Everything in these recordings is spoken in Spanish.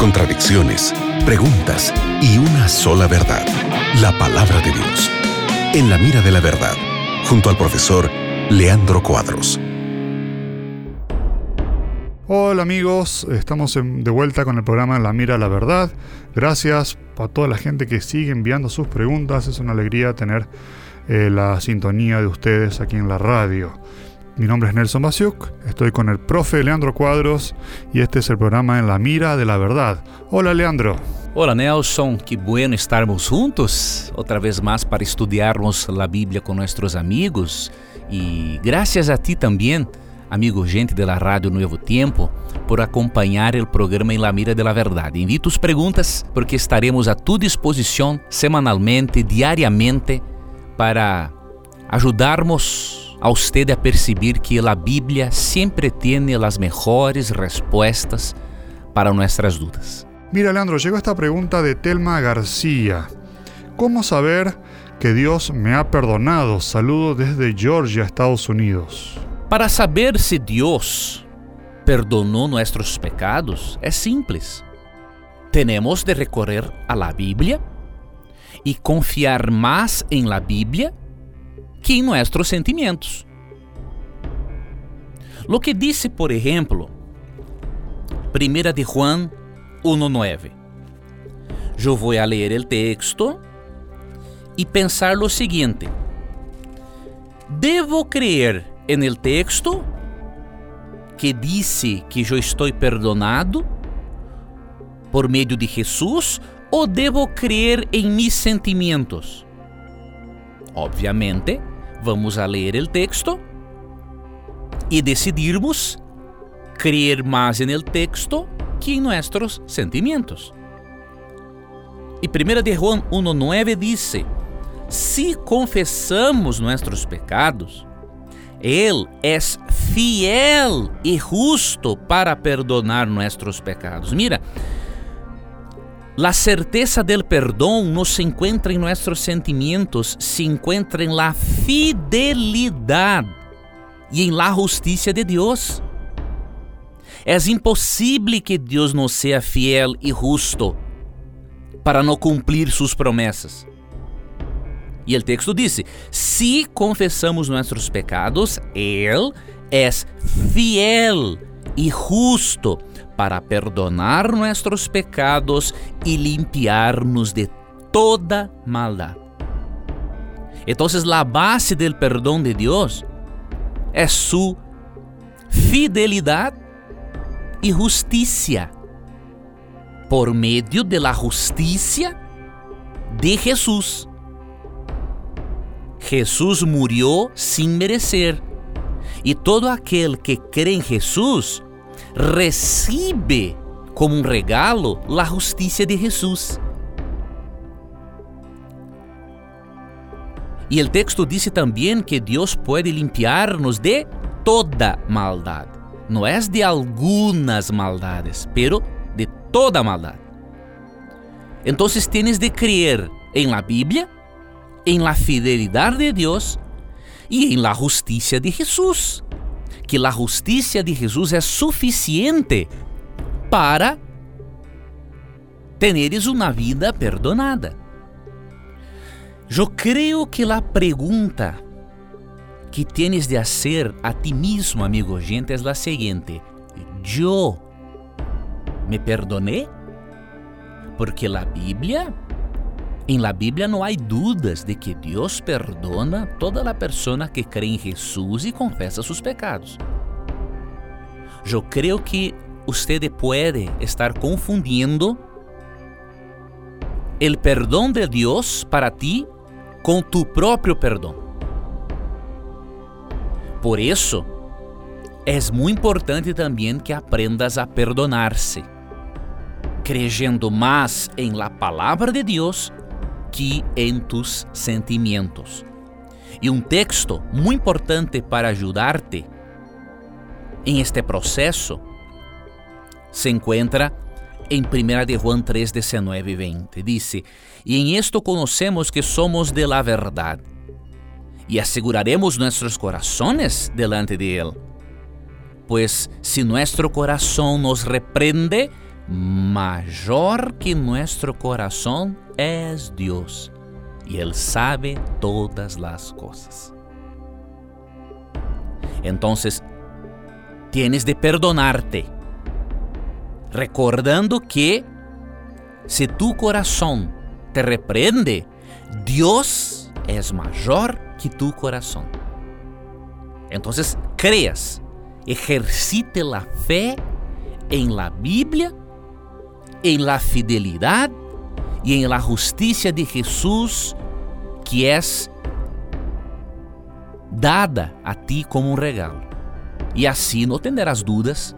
contradicciones, preguntas y una sola verdad, la palabra de Dios. En la mira de la verdad, junto al profesor Leandro Cuadros. Hola amigos, estamos de vuelta con el programa La Mira la Verdad. Gracias a toda la gente que sigue enviando sus preguntas. Es una alegría tener eh, la sintonía de ustedes aquí en la radio. Mi nombre es Nelson Basiuk, estoy con el profe Leandro Cuadros y este es el programa En la Mira de la Verdad. Hola Leandro. Hola Nelson, qué bueno estarmos juntos otra vez más para estudiarnos la Biblia con nuestros amigos y gracias a ti también, amigo gente de la Radio Nuevo Tiempo, por acompañar el programa En la Mira de la Verdad. Envíe tus preguntas porque estaremos a tu disposición semanalmente, diariamente, para ayudarnos a usted a perceber que a Bíblia sempre tem as melhores respostas para nossas dúvidas. Mira, Leandro, llegó esta pregunta de Telma García. ¿Cómo saber que Dios me ha perdonado? Saludo desde Georgia, Estados Unidos. Para saber se Deus perdonou nossos pecados é simples. Temos de recorrer a la Bíblia e confiar mais em la Bíblia que em nossos sentimentos. Lo que disse, por exemplo, 1 de Juan 1.9. Eu vou a ler o texto e pensar lo seguinte: Devo crer en el texto que disse que eu estou perdonado por meio de Jesus ou devo crer em mis sentimentos? Obviamente, vamos a ler o texto e decidirmos creer mais el texto que em nossos sentimentos. E 1 de Juan 1.9 diz: Si confessamos nossos pecados, Ele é fiel e justo para perdonar nossos pecados. Mira, La certeza del perdón no se encuentra en nuestros sentimientos, se encuentra en la fidelidad y en la justicia de Dios. Es imposible que Dios no sea fiel y justo para no cumplir sus promesas. E o texto diz: Se confessamos nossos pecados, Ele é fiel e justo para perdonar nuestros pecados y limpiarnos de toda maldad. Entonces la base del perdón de Dios es su fidelidad y justicia por medio de la justicia de Jesús. Jesús murió sin merecer y todo aquel que cree en Jesús recibe como um regalo a justiça de Jesus. E o texto diz também que Deus pode limpiar-nos de toda maldade. Não é de algumas maldades, pero de toda maldade. Então tienes de crer em la Bíblia, em la fidelidade de Deus e em la justiça de Jesus que a justiça de Jesus é suficiente para teneres uma vida perdonada. Eu creio que a pergunta que tienes de hacer a ti mesmo, amigo gente, é a seguinte: Eu me perdoné? Porque a Bíblia em la Bíblia não há dúvidas de que Deus perdona toda a pessoa que cree em Jesus e confessa seus pecados. Eu creio que você pode estar confundindo o perdão de Deus para ti com tu próprio perdão. Por isso, é muito importante também que aprendas a perdonar-se, creyendo mais em la palavra de Deus que em tus sentimientos. E um texto muito importante para ajudarte em este processo se encontra em 1 de Juan 3, 19 e 20. Dice, E em esto conocemos que somos de la verdade, e asseguraremos nossos corazones delante de Él. Pues si nuestro corazón nos reprende, mayor que nuestro corazón es Dios y Él sabe todas las cosas. Entonces, tienes de perdonarte, recordando que si tu corazón te reprende, Dios es mayor que tu corazón. Entonces, creas, ejercite la fe en la Biblia, en la fidelidad y en la justicia de Jesús que es dada a ti como un regalo. Y así no tendrás dudas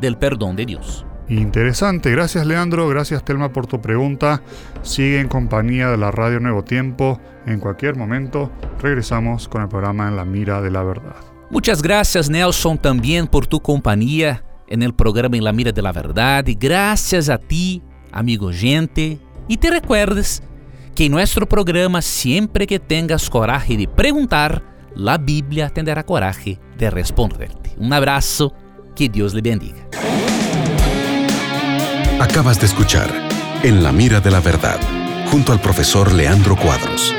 del perdón de Dios. Interesante, gracias Leandro, gracias Telma por tu pregunta. Sigue en compañía de la Radio Nuevo Tiempo. En cualquier momento regresamos con el programa En la Mira de la Verdad. Muchas gracias Nelson también por tu compañía en el programa En la Mira de la Verdad gracias a ti, amigo oyente. Y te recuerdes que en nuestro programa siempre que tengas coraje de preguntar, la Biblia tendrá coraje de responderte. Un abrazo, que Dios le bendiga. Acabas de escuchar En la mira de la verdad, junto al profesor Leandro Cuadros.